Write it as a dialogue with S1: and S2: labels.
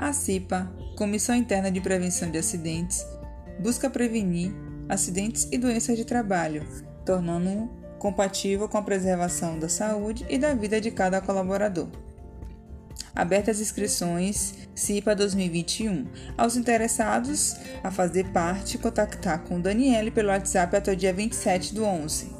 S1: A CIPA, Comissão Interna de Prevenção de Acidentes, busca prevenir acidentes e doenças de trabalho, tornando-o compatível com a preservação da saúde e da vida de cada colaborador. Abertas inscrições CIPA 2021. Aos interessados a fazer parte, contactar com Daniele pelo WhatsApp até o dia 27 do 11.